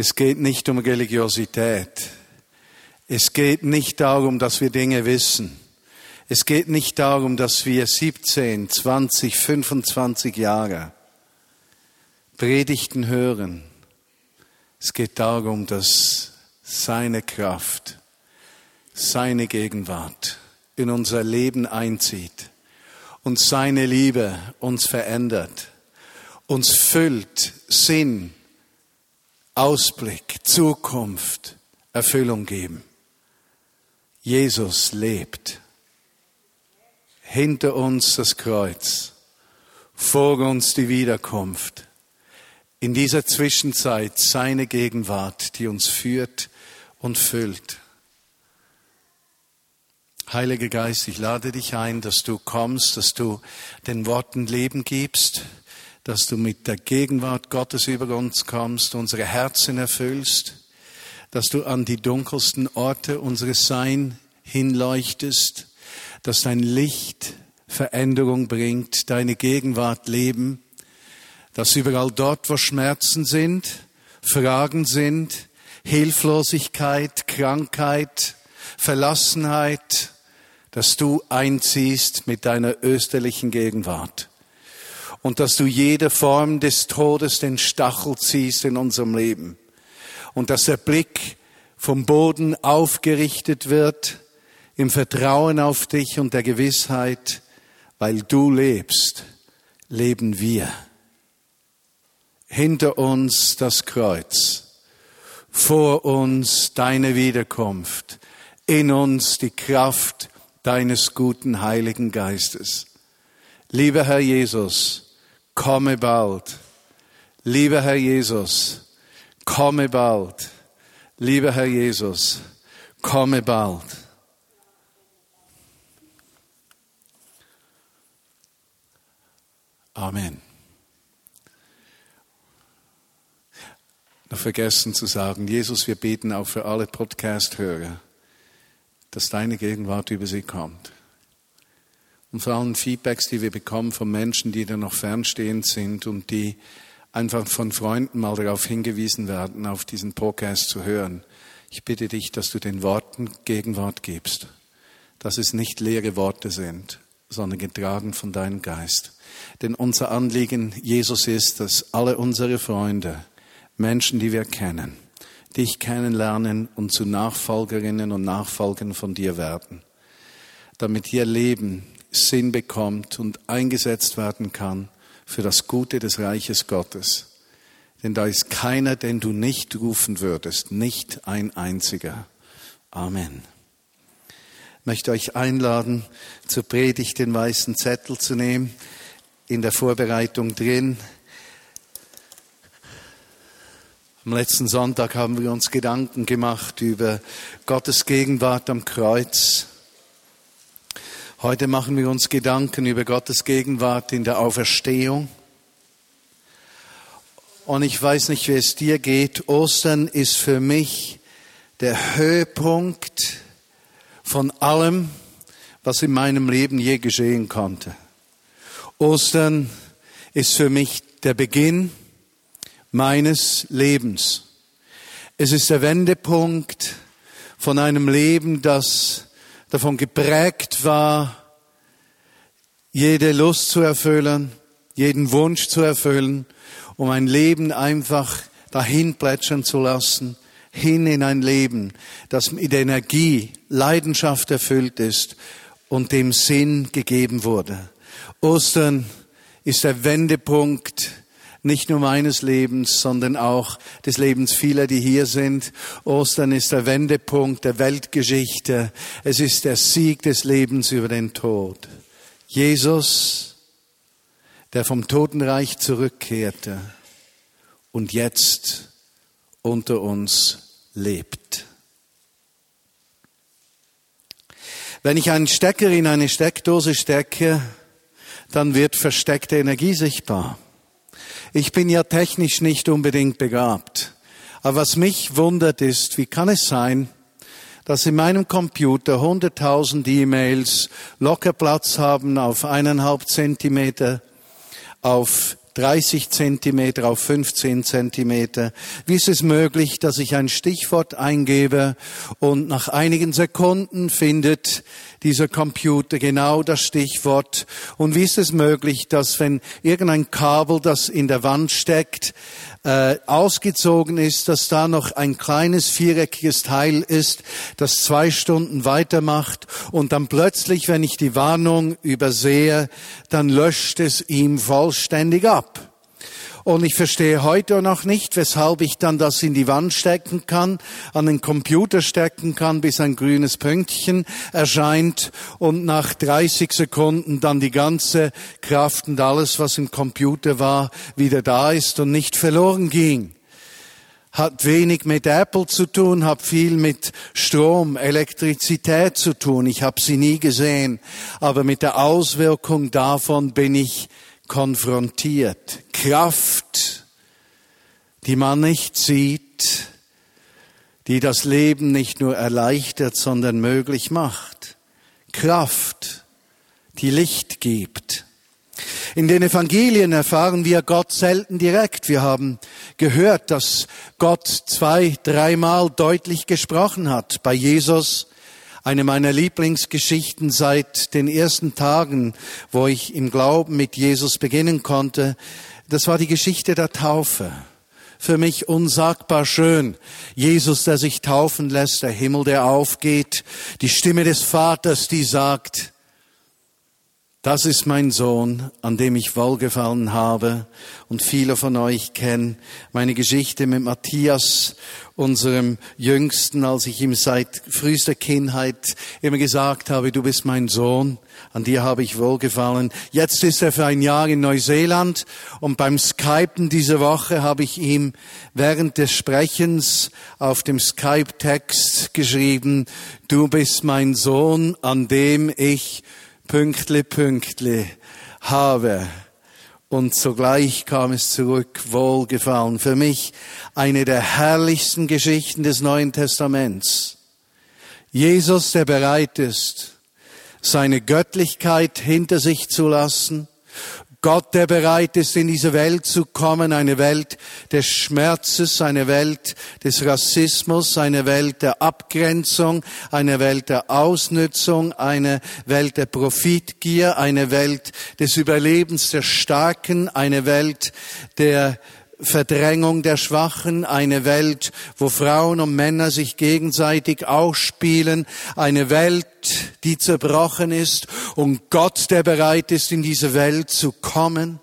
Es geht nicht um Religiosität. Es geht nicht darum, dass wir Dinge wissen. Es geht nicht darum, dass wir 17, 20, 25 Jahre Predigten hören. Es geht darum, dass seine Kraft, seine Gegenwart in unser Leben einzieht und seine Liebe uns verändert, uns füllt, Sinn, Ausblick, Zukunft, Erfüllung geben. Jesus lebt. Hinter uns das Kreuz, vor uns die Wiederkunft. In dieser Zwischenzeit seine Gegenwart, die uns führt und füllt. Heiliger Geist, ich lade dich ein, dass du kommst, dass du den Worten Leben gibst, dass du mit der Gegenwart Gottes über uns kommst, unsere Herzen erfüllst, dass du an die dunkelsten Orte unseres Sein hinleuchtest, dass dein Licht Veränderung bringt, deine Gegenwart Leben, dass überall dort, wo Schmerzen sind, Fragen sind, Hilflosigkeit, Krankheit, Verlassenheit, dass du einziehst mit deiner österlichen Gegenwart und dass du jede Form des Todes den Stachel ziehst in unserem Leben und dass der Blick vom Boden aufgerichtet wird im Vertrauen auf dich und der Gewissheit, weil du lebst, leben wir. Hinter uns das Kreuz, vor uns deine Wiederkunft, in uns die Kraft deines guten Heiligen Geistes. Lieber Herr Jesus, komme bald. Lieber Herr Jesus, komme bald. Lieber Herr Jesus, komme bald. Amen. Noch vergessen zu sagen, Jesus, wir beten auch für alle Podcast-Hörer dass deine Gegenwart über sie kommt. Und vor allem Feedbacks, die wir bekommen von Menschen, die da noch fernstehend sind und die einfach von Freunden mal darauf hingewiesen werden, auf diesen Podcast zu hören. Ich bitte dich, dass du den Worten Gegenwart gibst, dass es nicht leere Worte sind, sondern getragen von deinem Geist. Denn unser Anliegen, Jesus, ist, dass alle unsere Freunde, Menschen, die wir kennen, dich kennenlernen und zu Nachfolgerinnen und Nachfolgern von dir werden, damit ihr Leben Sinn bekommt und eingesetzt werden kann für das Gute des Reiches Gottes. Denn da ist keiner, den du nicht rufen würdest, nicht ein einziger. Amen. Ich möchte euch einladen, zur Predigt den weißen Zettel zu nehmen, in der Vorbereitung drin Am letzten Sonntag haben wir uns Gedanken gemacht über Gottes Gegenwart am Kreuz. Heute machen wir uns Gedanken über Gottes Gegenwart in der Auferstehung. Und ich weiß nicht, wie es dir geht. Ostern ist für mich der Höhepunkt von allem, was in meinem Leben je geschehen konnte. Ostern ist für mich der Beginn meines Lebens. Es ist der Wendepunkt von einem Leben, das davon geprägt war, jede Lust zu erfüllen, jeden Wunsch zu erfüllen, um ein Leben einfach dahin plätschern zu lassen, hin in ein Leben, das mit Energie, Leidenschaft erfüllt ist und dem Sinn gegeben wurde. Ostern ist der Wendepunkt nicht nur meines Lebens, sondern auch des Lebens vieler, die hier sind. Ostern ist der Wendepunkt der Weltgeschichte. Es ist der Sieg des Lebens über den Tod. Jesus, der vom Totenreich zurückkehrte und jetzt unter uns lebt. Wenn ich einen Stecker in eine Steckdose stecke, dann wird versteckte Energie sichtbar. Ich bin ja technisch nicht unbedingt begabt. Aber was mich wundert ist, wie kann es sein, dass in meinem Computer 100.000 E-Mails locker Platz haben auf eineinhalb Zentimeter, auf 30 Zentimeter auf 15 Zentimeter. Wie ist es möglich, dass ich ein Stichwort eingebe und nach einigen Sekunden findet dieser Computer genau das Stichwort? Und wie ist es möglich, dass wenn irgendein Kabel, das in der Wand steckt, äh, ausgezogen ist, dass da noch ein kleines viereckiges Teil ist, das zwei Stunden weitermacht und dann plötzlich, wenn ich die Warnung übersehe, dann löscht es ihm vollständig ab. Und ich verstehe heute noch nicht, weshalb ich dann das in die Wand stecken kann, an den Computer stecken kann, bis ein grünes Pünktchen erscheint und nach 30 Sekunden dann die ganze Kraft und alles, was im Computer war, wieder da ist und nicht verloren ging hat wenig mit Apple zu tun, hat viel mit Strom, Elektrizität zu tun. Ich habe sie nie gesehen, aber mit der Auswirkung davon bin ich konfrontiert. Kraft, die man nicht sieht, die das Leben nicht nur erleichtert, sondern möglich macht. Kraft, die Licht gibt. In den Evangelien erfahren wir Gott selten direkt. Wir haben gehört, dass Gott zwei, dreimal deutlich gesprochen hat. Bei Jesus eine meiner Lieblingsgeschichten seit den ersten Tagen, wo ich im Glauben mit Jesus beginnen konnte, das war die Geschichte der Taufe. Für mich unsagbar schön. Jesus, der sich taufen lässt, der Himmel, der aufgeht, die Stimme des Vaters, die sagt, das ist mein Sohn, an dem ich wohlgefallen habe. Und viele von euch kennen meine Geschichte mit Matthias, unserem Jüngsten, als ich ihm seit frühester Kindheit immer gesagt habe, du bist mein Sohn, an dir habe ich wohlgefallen. Jetzt ist er für ein Jahr in Neuseeland und beim Skypen diese Woche habe ich ihm während des Sprechens auf dem Skype-Text geschrieben, du bist mein Sohn, an dem ich Pünktli, Pünktli habe. Und sogleich kam es zurück, wohlgefallen. Für mich eine der herrlichsten Geschichten des Neuen Testaments. Jesus, der bereit ist, seine Göttlichkeit hinter sich zu lassen Gott, der bereit ist, in diese Welt zu kommen, eine Welt des Schmerzes, eine Welt des Rassismus, eine Welt der Abgrenzung, eine Welt der Ausnützung, eine Welt der Profitgier, eine Welt des Überlebens der Starken, eine Welt der Verdrängung der Schwachen, eine Welt, wo Frauen und Männer sich gegenseitig ausspielen, eine Welt, die zerbrochen ist und Gott, der bereit ist, in diese Welt zu kommen,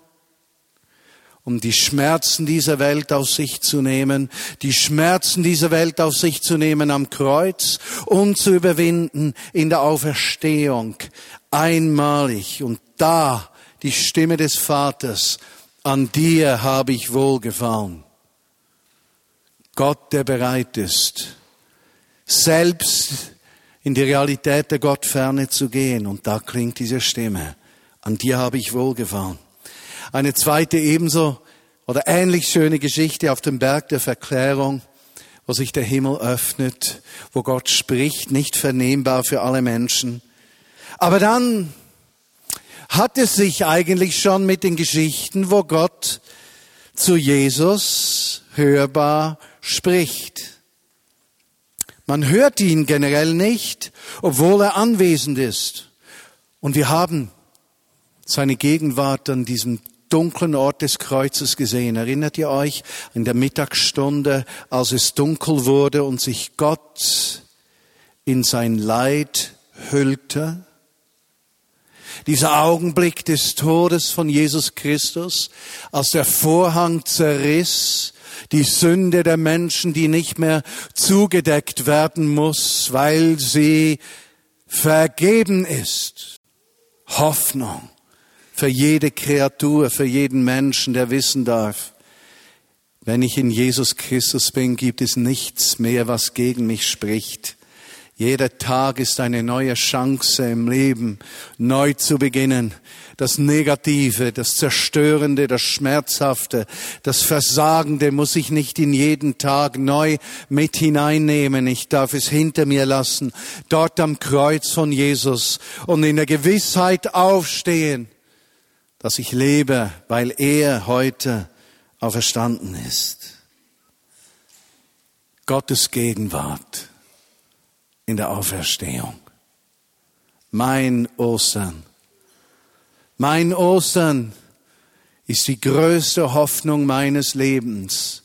um die Schmerzen dieser Welt auf sich zu nehmen, die Schmerzen dieser Welt auf sich zu nehmen am Kreuz und zu überwinden in der Auferstehung, einmalig und da die Stimme des Vaters an dir habe ich wohlgefallen. Gott, der bereit ist, selbst in die Realität der Gottferne zu gehen. Und da klingt diese Stimme. An dir habe ich wohlgefallen. Eine zweite ebenso oder ähnlich schöne Geschichte auf dem Berg der Verklärung, wo sich der Himmel öffnet, wo Gott spricht, nicht vernehmbar für alle Menschen. Aber dann hat es sich eigentlich schon mit den Geschichten, wo Gott zu Jesus hörbar spricht. Man hört ihn generell nicht, obwohl er anwesend ist. Und wir haben seine Gegenwart an diesem dunklen Ort des Kreuzes gesehen. Erinnert ihr euch in der Mittagsstunde, als es dunkel wurde und sich Gott in sein Leid hüllte? Dieser Augenblick des Todes von Jesus Christus, als der Vorhang zerriss, die Sünde der Menschen, die nicht mehr zugedeckt werden muss, weil sie vergeben ist. Hoffnung für jede Kreatur, für jeden Menschen, der wissen darf, wenn ich in Jesus Christus bin, gibt es nichts mehr, was gegen mich spricht. Jeder Tag ist eine neue Chance im Leben, neu zu beginnen. Das Negative, das Zerstörende, das Schmerzhafte, das Versagende muss ich nicht in jeden Tag neu mit hineinnehmen. Ich darf es hinter mir lassen, dort am Kreuz von Jesus und in der Gewissheit aufstehen. dass ich lebe, weil er heute auferstanden ist. Gottes Gegenwart in der Auferstehung. Mein Ostern. Mein Ostern ist die größte Hoffnung meines Lebens,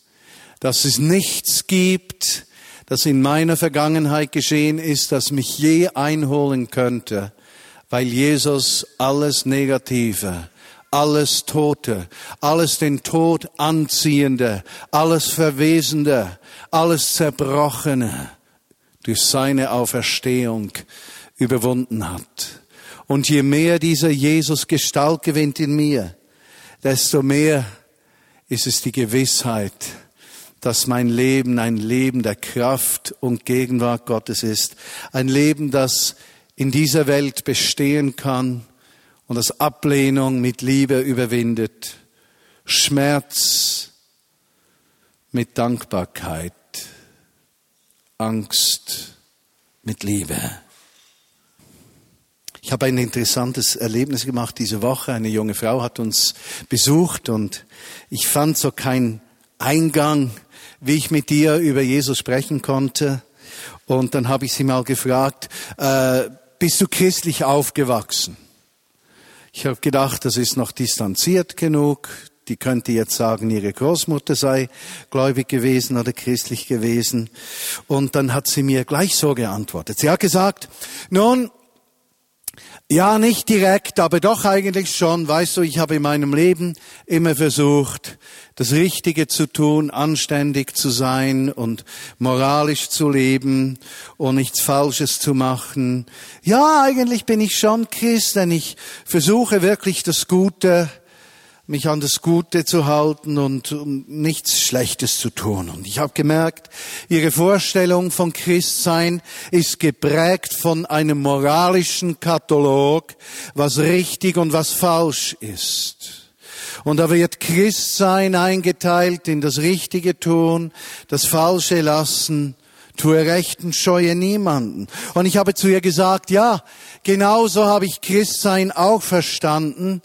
dass es nichts gibt, das in meiner Vergangenheit geschehen ist, das mich je einholen könnte, weil Jesus alles Negative, alles Tote, alles den Tod anziehende, alles Verwesende, alles Zerbrochene durch seine Auferstehung überwunden hat. Und je mehr dieser Jesus Gestalt gewinnt in mir, desto mehr ist es die Gewissheit, dass mein Leben ein Leben der Kraft und Gegenwart Gottes ist. Ein Leben, das in dieser Welt bestehen kann und das Ablehnung mit Liebe überwindet. Schmerz mit Dankbarkeit. Angst mit Liebe. Ich habe ein interessantes Erlebnis gemacht diese Woche. Eine junge Frau hat uns besucht und ich fand so keinen Eingang, wie ich mit ihr über Jesus sprechen konnte. Und dann habe ich sie mal gefragt, äh, bist du christlich aufgewachsen? Ich habe gedacht, das ist noch distanziert genug. Die könnte jetzt sagen, ihre Großmutter sei gläubig gewesen oder christlich gewesen. Und dann hat sie mir gleich so geantwortet. Sie hat gesagt, nun, ja, nicht direkt, aber doch eigentlich schon. Weißt du, ich habe in meinem Leben immer versucht, das Richtige zu tun, anständig zu sein und moralisch zu leben und nichts Falsches zu machen. Ja, eigentlich bin ich schon Christ, denn ich versuche wirklich das Gute mich an das Gute zu halten und nichts Schlechtes zu tun. Und ich habe gemerkt, ihre Vorstellung von Christsein ist geprägt von einem moralischen Katalog, was richtig und was falsch ist. Und da wird Christsein eingeteilt in das Richtige tun, das Falsche lassen, tue Rechten, scheue niemanden. Und ich habe zu ihr gesagt, ja, genauso habe ich Christsein auch verstanden,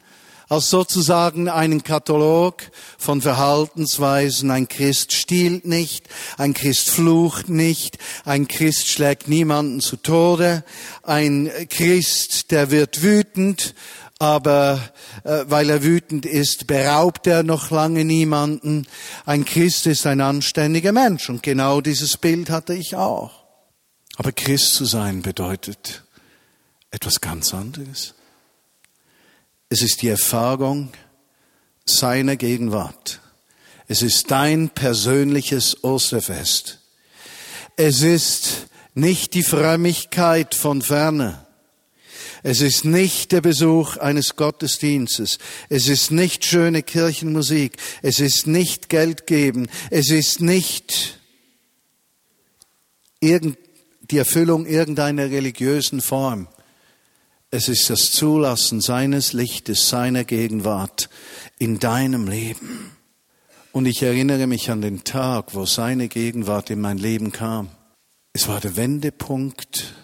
als sozusagen einen Katalog von Verhaltensweisen. Ein Christ stiehlt nicht, ein Christ flucht nicht, ein Christ schlägt niemanden zu Tode, ein Christ, der wird wütend, aber äh, weil er wütend ist, beraubt er noch lange niemanden. Ein Christ ist ein anständiger Mensch und genau dieses Bild hatte ich auch. Aber Christ zu sein bedeutet etwas ganz anderes. Es ist die Erfahrung seiner Gegenwart. Es ist dein persönliches Osterfest. Es ist nicht die Frömmigkeit von ferne. Es ist nicht der Besuch eines Gottesdienstes. Es ist nicht schöne Kirchenmusik. Es ist nicht Geld geben. Es ist nicht die Erfüllung irgendeiner religiösen Form. Es ist das Zulassen seines Lichtes, seiner Gegenwart in deinem Leben. Und ich erinnere mich an den Tag, wo seine Gegenwart in mein Leben kam. Es war der Wendepunkt,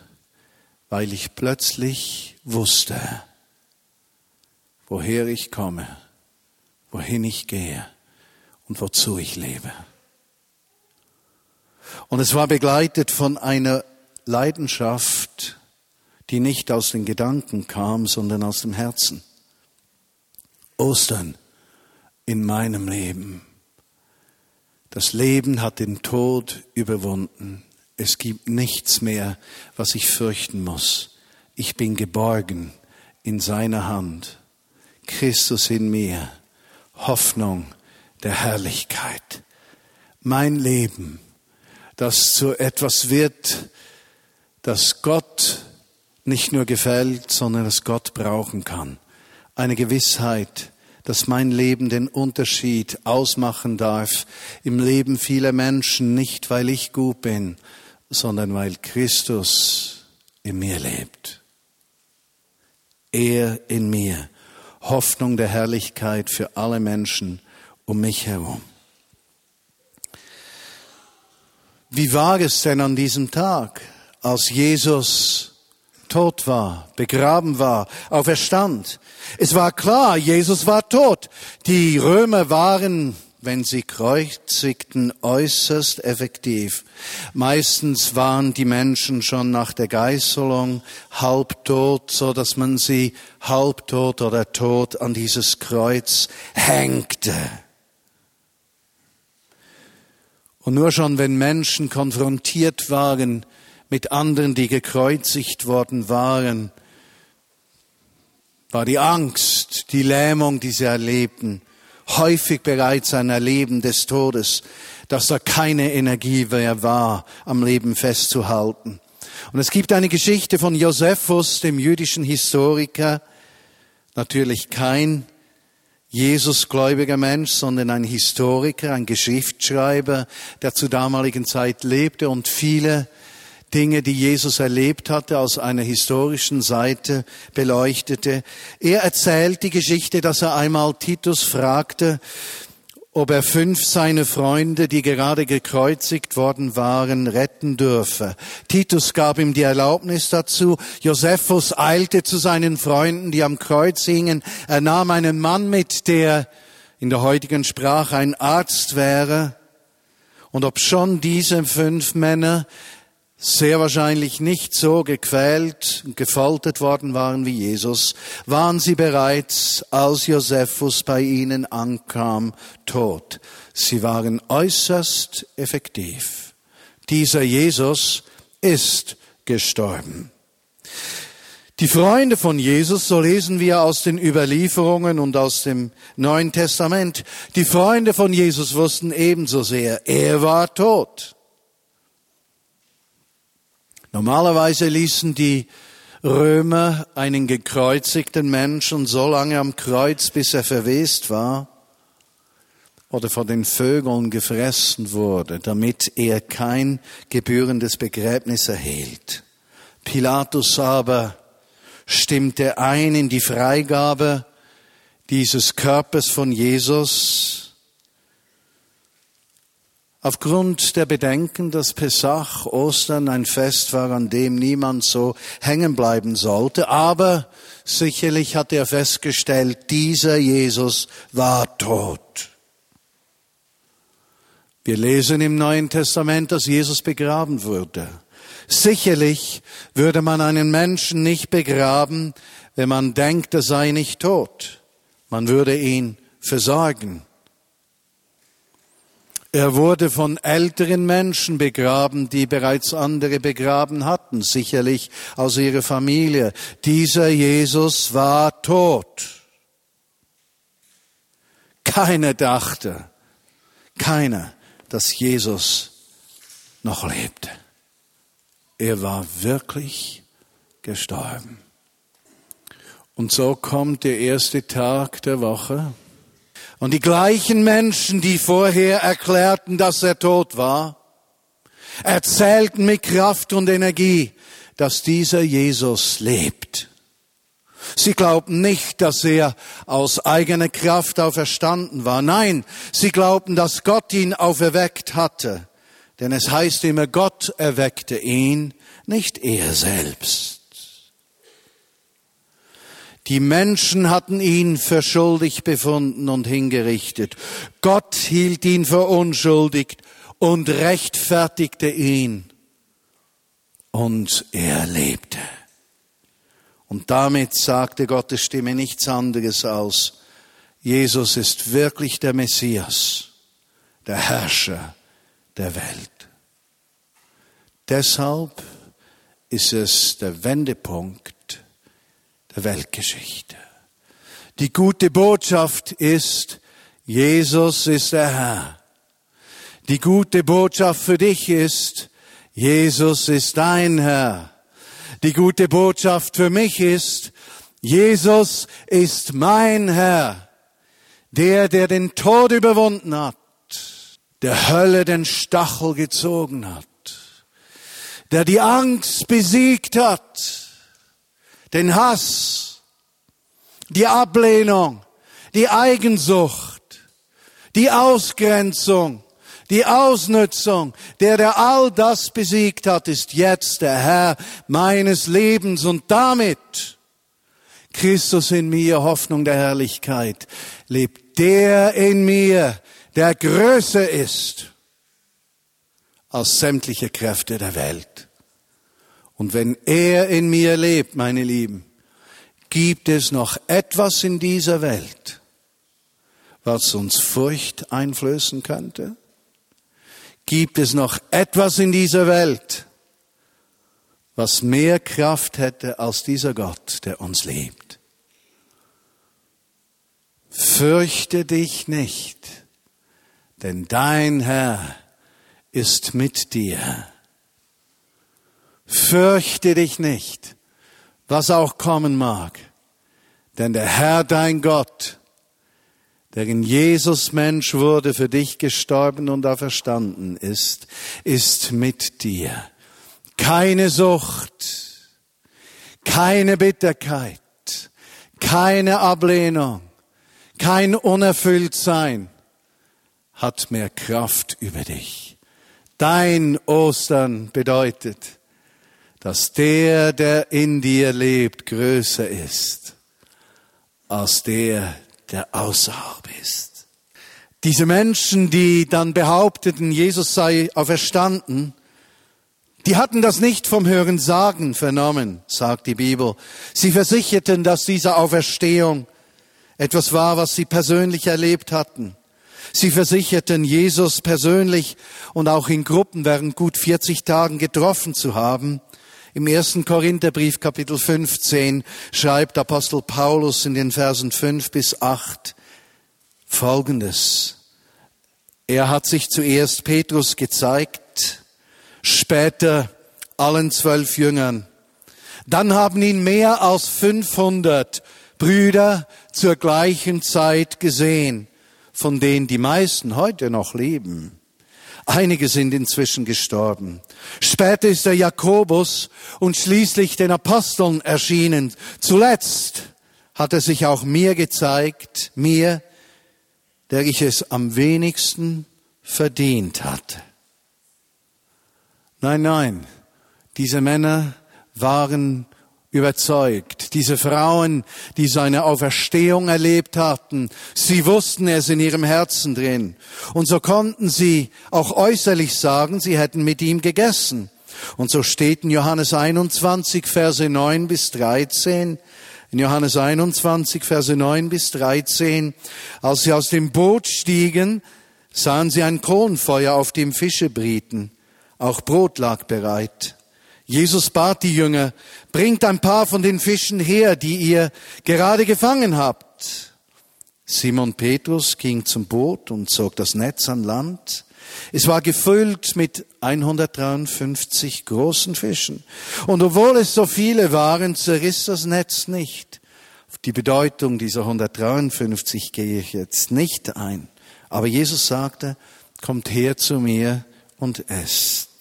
weil ich plötzlich wusste, woher ich komme, wohin ich gehe und wozu ich lebe. Und es war begleitet von einer Leidenschaft, die nicht aus den Gedanken kam, sondern aus dem Herzen. Ostern in meinem Leben. Das Leben hat den Tod überwunden. Es gibt nichts mehr, was ich fürchten muss. Ich bin geborgen in seiner Hand. Christus in mir. Hoffnung der Herrlichkeit. Mein Leben, das zu etwas wird, das Gott nicht nur gefällt, sondern das Gott brauchen kann. Eine Gewissheit, dass mein Leben den Unterschied ausmachen darf im Leben vieler Menschen, nicht weil ich gut bin, sondern weil Christus in mir lebt. Er in mir, Hoffnung der Herrlichkeit für alle Menschen um mich herum. Wie war es denn an diesem Tag, als Jesus tot war, begraben war, auferstand. Es war klar, Jesus war tot. Die Römer waren, wenn sie kreuzigten, äußerst effektiv. Meistens waren die Menschen schon nach der Geißelung halbtot, so dass man sie halbtot oder tot an dieses Kreuz hängte. Und nur schon, wenn Menschen konfrontiert waren mit anderen, die gekreuzigt worden waren, war die Angst, die Lähmung, die sie erlebten, häufig bereits ein Erleben des Todes, dass da keine Energie mehr war, am Leben festzuhalten. Und es gibt eine Geschichte von Josephus, dem jüdischen Historiker, natürlich kein Jesusgläubiger Mensch, sondern ein Historiker, ein Geschichtsschreiber, der zur damaligen Zeit lebte und viele Dinge, die Jesus erlebt hatte, aus einer historischen Seite beleuchtete. Er erzählt die Geschichte, dass er einmal Titus fragte, ob er fünf seiner Freunde, die gerade gekreuzigt worden waren, retten dürfe. Titus gab ihm die Erlaubnis dazu. Josephus eilte zu seinen Freunden, die am Kreuz hingen. Er nahm einen Mann mit, der in der heutigen Sprache ein Arzt wäre. Und ob schon diese fünf Männer sehr wahrscheinlich nicht so gequält und gefoltert worden waren wie Jesus, waren sie bereits, als Josephus bei ihnen ankam, tot. Sie waren äußerst effektiv. Dieser Jesus ist gestorben. Die Freunde von Jesus, so lesen wir aus den Überlieferungen und aus dem Neuen Testament, die Freunde von Jesus wussten ebenso sehr, er war tot. Normalerweise ließen die Römer einen gekreuzigten Menschen so lange am Kreuz, bis er verwest war oder von den Vögeln gefressen wurde, damit er kein gebührendes Begräbnis erhielt. Pilatus aber stimmte ein in die Freigabe dieses Körpers von Jesus, Aufgrund der Bedenken, dass Pesach, Ostern ein Fest war, an dem niemand so hängen bleiben sollte, aber sicherlich hat er festgestellt, dieser Jesus war tot. Wir lesen im Neuen Testament, dass Jesus begraben wurde. Sicherlich würde man einen Menschen nicht begraben, wenn man denkt, er sei nicht tot. Man würde ihn versorgen. Er wurde von älteren Menschen begraben, die bereits andere begraben hatten, sicherlich aus ihrer Familie. Dieser Jesus war tot. Keiner dachte, keiner, dass Jesus noch lebte. Er war wirklich gestorben. Und so kommt der erste Tag der Woche und die gleichen Menschen, die vorher erklärten, dass er tot war, erzählten mit Kraft und Energie, dass dieser Jesus lebt. Sie glaubten nicht, dass er aus eigener Kraft auferstanden war. Nein, sie glaubten, dass Gott ihn auferweckt hatte. Denn es heißt immer, Gott erweckte ihn, nicht er selbst. Die Menschen hatten ihn für schuldig befunden und hingerichtet. Gott hielt ihn für unschuldig und rechtfertigte ihn. Und er lebte. Und damit sagte Gottes Stimme nichts anderes als, Jesus ist wirklich der Messias, der Herrscher der Welt. Deshalb ist es der Wendepunkt der Weltgeschichte. Die gute Botschaft ist, Jesus ist der Herr. Die gute Botschaft für dich ist, Jesus ist dein Herr. Die gute Botschaft für mich ist, Jesus ist mein Herr. Der, der den Tod überwunden hat, der Hölle den Stachel gezogen hat, der die Angst besiegt hat, den Hass, die Ablehnung, die Eigensucht, die Ausgrenzung, Die Ausnutzung, der, der all das besiegt hat, ist jetzt der Herr meines Lebens und damit Christus in mir, Hoffnung der Herrlichkeit, lebt der in mir, der größer ist als sämtliche Kräfte der Welt. Und wenn er in mir lebt, meine Lieben, gibt es noch etwas in dieser Welt, was uns Furcht einflößen könnte? Gibt es noch etwas in dieser Welt, was mehr Kraft hätte als dieser Gott, der uns liebt? Fürchte dich nicht, denn dein Herr ist mit dir. Fürchte dich nicht, was auch kommen mag, denn der Herr dein Gott der in Jesus Mensch wurde, für dich gestorben und auferstanden ist, ist mit dir. Keine Sucht, keine Bitterkeit, keine Ablehnung, kein Unerfülltsein hat mehr Kraft über dich. Dein Ostern bedeutet, dass der, der in dir lebt, größer ist als der, der außerhalb ist. Diese Menschen, die dann behaupteten, Jesus sei auferstanden, die hatten das nicht vom Hören sagen vernommen, sagt die Bibel. Sie versicherten, dass diese Auferstehung etwas war, was sie persönlich erlebt hatten. Sie versicherten, Jesus persönlich und auch in Gruppen während gut 40 Tagen getroffen zu haben. Im ersten Korintherbrief Kapitel 15 schreibt Apostel Paulus in den Versen 5 bis 8 Folgendes. Er hat sich zuerst Petrus gezeigt, später allen zwölf Jüngern. Dann haben ihn mehr als 500 Brüder zur gleichen Zeit gesehen, von denen die meisten heute noch leben. Einige sind inzwischen gestorben. Später ist der Jakobus und schließlich den Aposteln erschienen. Zuletzt hat er sich auch mir gezeigt, mir, der ich es am wenigsten verdient hatte. Nein, nein, diese Männer waren überzeugt. Diese Frauen, die seine Auferstehung erlebt hatten, sie wussten es in ihrem Herzen drin. Und so konnten sie auch äußerlich sagen, sie hätten mit ihm gegessen. Und so steht in Johannes 21, Verse 9 bis 13, in Johannes 21, Verse 9 bis 13, als sie aus dem Boot stiegen, sahen sie ein Kronfeuer, auf dem Fische brieten. Auch Brot lag bereit. Jesus bat die Jünger, bringt ein paar von den Fischen her, die ihr gerade gefangen habt. Simon Petrus ging zum Boot und zog das Netz an Land. Es war gefüllt mit 153 großen Fischen. Und obwohl es so viele waren, zerriss das Netz nicht. Die Bedeutung dieser 153 gehe ich jetzt nicht ein. Aber Jesus sagte, kommt her zu mir und esst.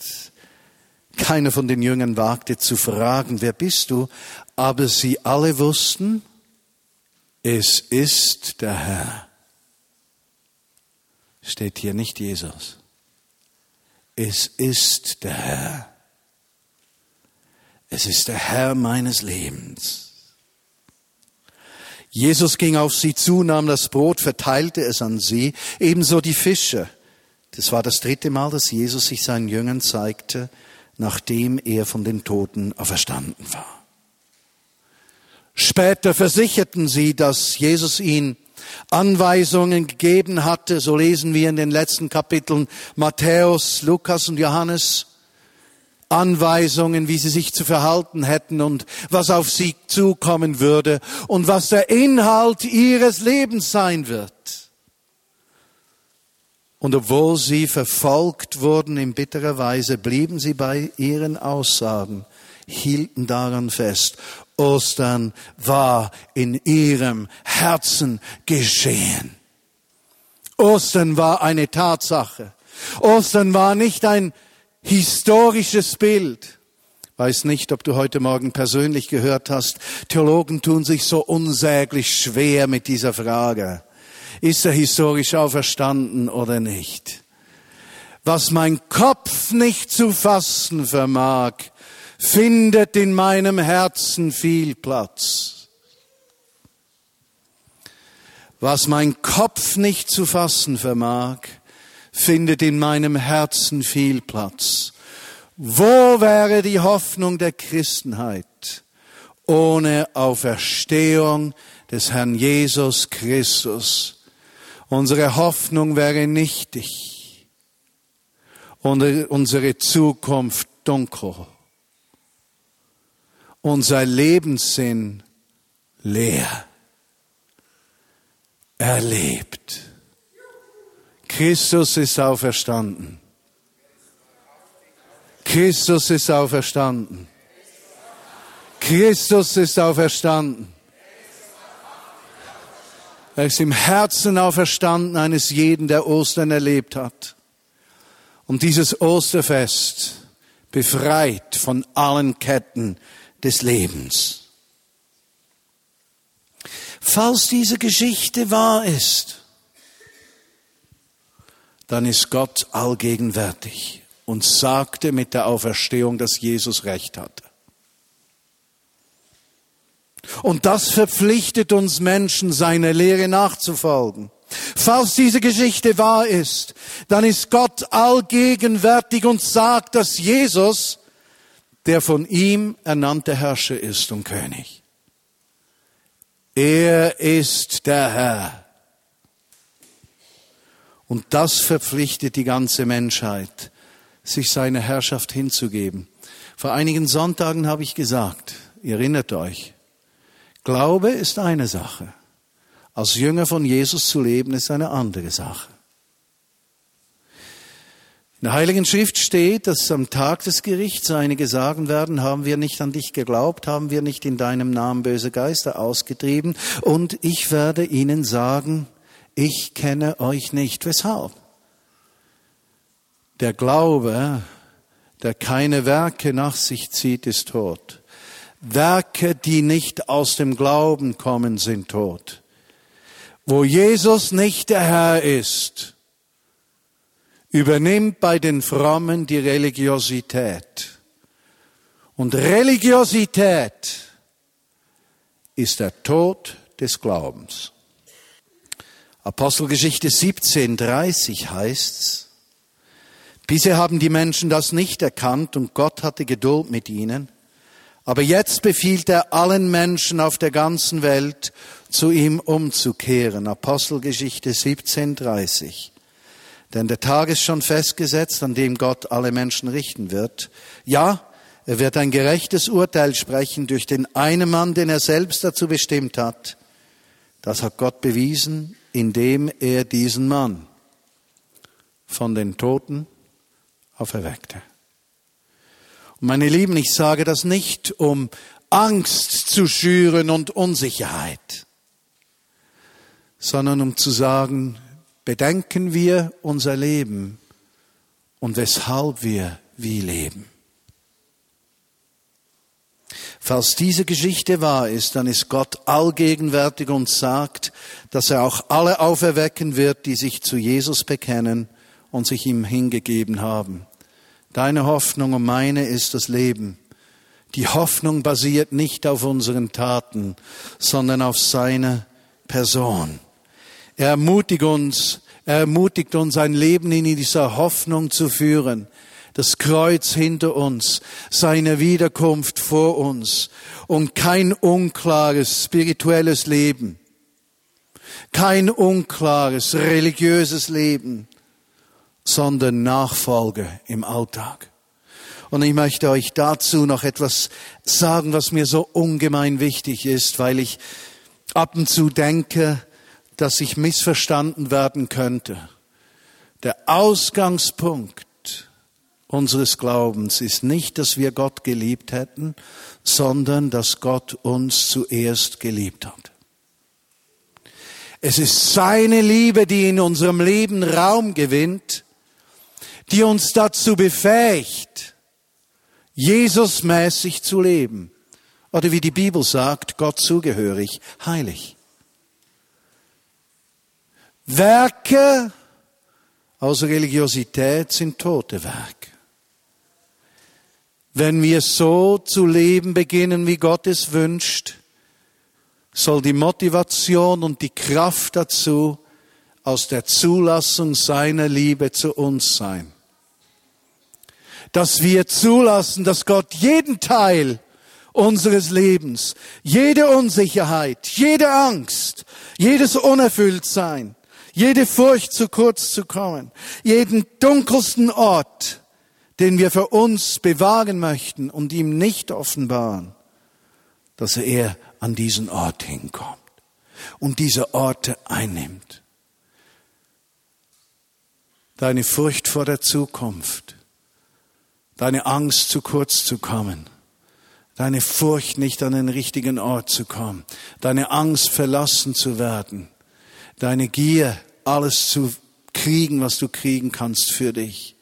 Keiner von den Jüngern wagte zu fragen, wer bist du? Aber sie alle wussten, es ist der Herr. Steht hier nicht Jesus. Es ist der Herr. Es ist der Herr meines Lebens. Jesus ging auf sie zu, nahm das Brot, verteilte es an sie, ebenso die Fische. Das war das dritte Mal, dass Jesus sich seinen Jüngern zeigte nachdem er von den Toten auferstanden war. Später versicherten sie, dass Jesus ihnen Anweisungen gegeben hatte, so lesen wir in den letzten Kapiteln Matthäus, Lukas und Johannes, Anweisungen, wie sie sich zu verhalten hätten und was auf sie zukommen würde und was der Inhalt ihres Lebens sein wird. Und obwohl sie verfolgt wurden in bitterer Weise, blieben sie bei ihren Aussagen, hielten daran fest. Ostern war in ihrem Herzen geschehen. Ostern war eine Tatsache. Ostern war nicht ein historisches Bild. Weiß nicht, ob du heute Morgen persönlich gehört hast. Theologen tun sich so unsäglich schwer mit dieser Frage ist er historisch auferstanden oder nicht? Was mein Kopf nicht zu fassen vermag, findet in meinem Herzen viel Platz. Was mein Kopf nicht zu fassen vermag, findet in meinem Herzen viel Platz. Wo wäre die Hoffnung der Christenheit ohne Auferstehung des Herrn Jesus Christus? Unsere Hoffnung wäre nichtig. Unsere Zukunft dunkel. Unser Lebenssinn leer. Erlebt. Christus ist auferstanden. Christus ist auferstanden. Christus ist auferstanden. Er ist im Herzen auferstanden eines jeden, der Ostern erlebt hat. Und dieses Osterfest befreit von allen Ketten des Lebens. Falls diese Geschichte wahr ist, dann ist Gott allgegenwärtig und sagte mit der Auferstehung, dass Jesus recht hatte. Und das verpflichtet uns Menschen, seiner Lehre nachzufolgen. Falls diese Geschichte wahr ist, dann ist Gott allgegenwärtig und sagt, dass Jesus der von ihm ernannte Herrscher ist und König. Er ist der Herr. Und das verpflichtet die ganze Menschheit, sich seiner Herrschaft hinzugeben. Vor einigen Sonntagen habe ich gesagt, ihr erinnert euch, Glaube ist eine Sache. Als Jünger von Jesus zu leben ist eine andere Sache. In der Heiligen Schrift steht, dass am Tag des Gerichts einige sagen werden, haben wir nicht an dich geglaubt, haben wir nicht in deinem Namen böse Geister ausgetrieben, und ich werde ihnen sagen, ich kenne euch nicht. Weshalb? Der Glaube, der keine Werke nach sich zieht, ist tot. Werke, die nicht aus dem Glauben kommen, sind tot. Wo Jesus nicht der Herr ist, übernimmt bei den Frommen die Religiosität. Und Religiosität ist der Tod des Glaubens. Apostelgeschichte 17, 30 heißt's, bisher haben die Menschen das nicht erkannt und Gott hatte Geduld mit ihnen. Aber jetzt befiehlt er allen Menschen auf der ganzen Welt, zu ihm umzukehren. Apostelgeschichte 17, 30. Denn der Tag ist schon festgesetzt, an dem Gott alle Menschen richten wird. Ja, er wird ein gerechtes Urteil sprechen durch den einen Mann, den er selbst dazu bestimmt hat. Das hat Gott bewiesen indem er diesen Mann von den Toten auferweckte. Meine Lieben, ich sage das nicht, um Angst zu schüren und Unsicherheit, sondern um zu sagen, bedenken wir unser Leben und weshalb wir wie leben. Falls diese Geschichte wahr ist, dann ist Gott allgegenwärtig und sagt, dass er auch alle auferwecken wird, die sich zu Jesus bekennen und sich ihm hingegeben haben. Deine Hoffnung und meine ist das Leben. Die Hoffnung basiert nicht auf unseren Taten, sondern auf seiner Person. Er ermutigt uns, er ermutigt uns, ein Leben in dieser Hoffnung zu führen das Kreuz hinter uns, seine Wiederkunft vor uns und kein unklares spirituelles Leben, kein unklares religiöses Leben, sondern Nachfolge im Alltag. Und ich möchte euch dazu noch etwas sagen, was mir so ungemein wichtig ist, weil ich ab und zu denke, dass ich missverstanden werden könnte. Der Ausgangspunkt unseres Glaubens ist nicht, dass wir Gott geliebt hätten, sondern dass Gott uns zuerst geliebt hat. Es ist seine Liebe, die in unserem Leben Raum gewinnt, die uns dazu befähigt, Jesusmäßig zu leben. Oder wie die Bibel sagt, Gott zugehörig, heilig. Werke aus Religiosität sind tote Werke. Wenn wir so zu leben beginnen, wie Gott es wünscht, soll die Motivation und die Kraft dazu aus der Zulassung seiner Liebe zu uns sein. Dass wir zulassen, dass Gott jeden Teil unseres Lebens, jede Unsicherheit, jede Angst, jedes Unerfülltsein, jede Furcht zu kurz zu kommen, jeden dunkelsten Ort, den wir für uns bewahren möchten und ihm nicht offenbaren, dass er an diesen Ort hinkommt und diese Orte einnimmt. Deine Furcht vor der Zukunft, deine Angst zu kurz zu kommen, deine Furcht nicht an den richtigen Ort zu kommen, deine Angst verlassen zu werden, deine Gier, alles zu kriegen, was du kriegen kannst für dich.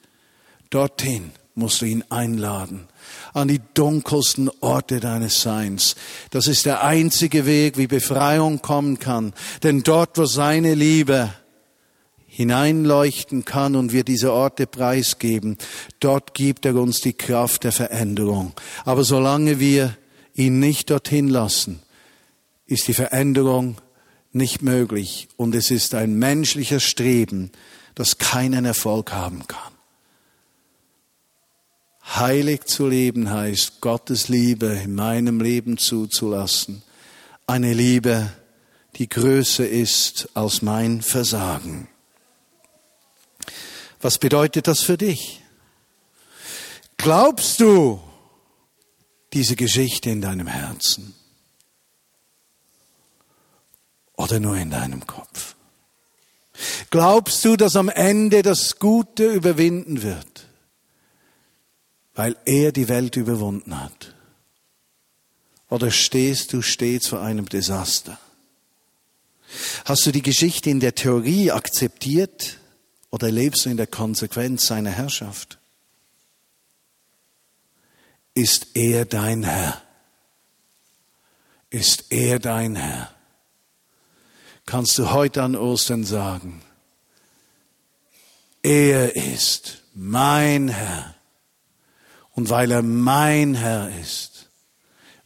Dorthin musst du ihn einladen an die dunkelsten Orte deines Seins. Das ist der einzige Weg, wie Befreiung kommen kann. Denn dort, wo seine Liebe hineinleuchten kann und wir diese Orte preisgeben, dort gibt er uns die Kraft der Veränderung. Aber solange wir ihn nicht dorthin lassen, ist die Veränderung nicht möglich und es ist ein menschliches Streben, das keinen Erfolg haben kann. Heilig zu leben heißt, Gottes Liebe in meinem Leben zuzulassen. Eine Liebe, die größer ist als mein Versagen. Was bedeutet das für dich? Glaubst du diese Geschichte in deinem Herzen? Oder nur in deinem Kopf? Glaubst du, dass am Ende das Gute überwinden wird? weil er die Welt überwunden hat? Oder stehst du stets vor einem Desaster? Hast du die Geschichte in der Theorie akzeptiert oder lebst du in der Konsequenz seiner Herrschaft? Ist er dein Herr? Ist er dein Herr? Kannst du heute an Ostern sagen, er ist mein Herr. Und weil er mein Herr ist,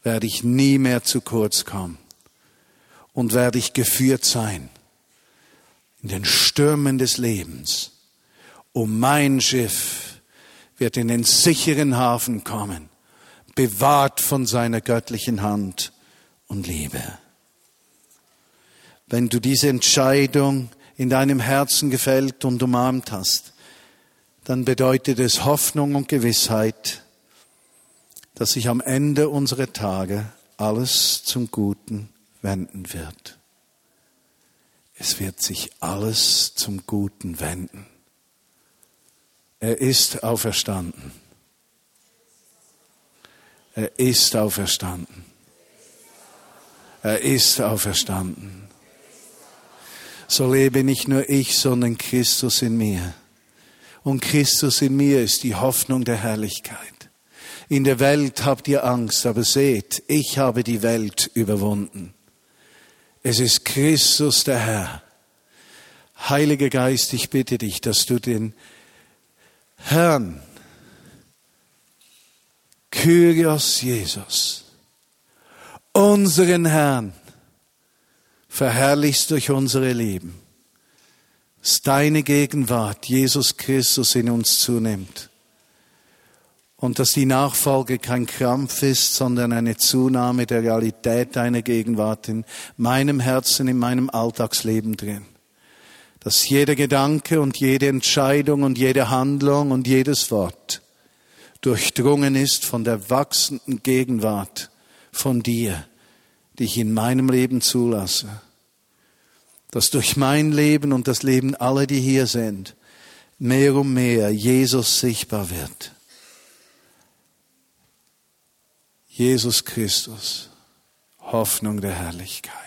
werde ich nie mehr zu kurz kommen und werde ich geführt sein in den Stürmen des Lebens. Und mein Schiff wird in den sicheren Hafen kommen, bewahrt von seiner göttlichen Hand und Liebe. Wenn du diese Entscheidung in deinem Herzen gefällt und umarmt hast, dann bedeutet es Hoffnung und Gewissheit, dass sich am Ende unserer Tage alles zum Guten wenden wird. Es wird sich alles zum Guten wenden. Er ist auferstanden. Er ist auferstanden. Er ist auferstanden. So lebe nicht nur ich, sondern Christus in mir und Christus in mir ist die Hoffnung der Herrlichkeit. In der Welt habt ihr Angst, aber seht, ich habe die Welt überwunden. Es ist Christus der Herr. Heiliger Geist, ich bitte dich, dass du den Herrn, Kyrios Jesus, unseren Herrn, verherrlichst durch unsere Leben dass deine Gegenwart, Jesus Christus, in uns zunimmt. Und dass die Nachfolge kein Krampf ist, sondern eine Zunahme der Realität deiner Gegenwart in meinem Herzen, in meinem Alltagsleben drin. Dass jeder Gedanke und jede Entscheidung und jede Handlung und jedes Wort durchdrungen ist von der wachsenden Gegenwart von dir, die ich in meinem Leben zulasse dass durch mein Leben und das Leben aller, die hier sind, mehr und mehr Jesus sichtbar wird. Jesus Christus, Hoffnung der Herrlichkeit.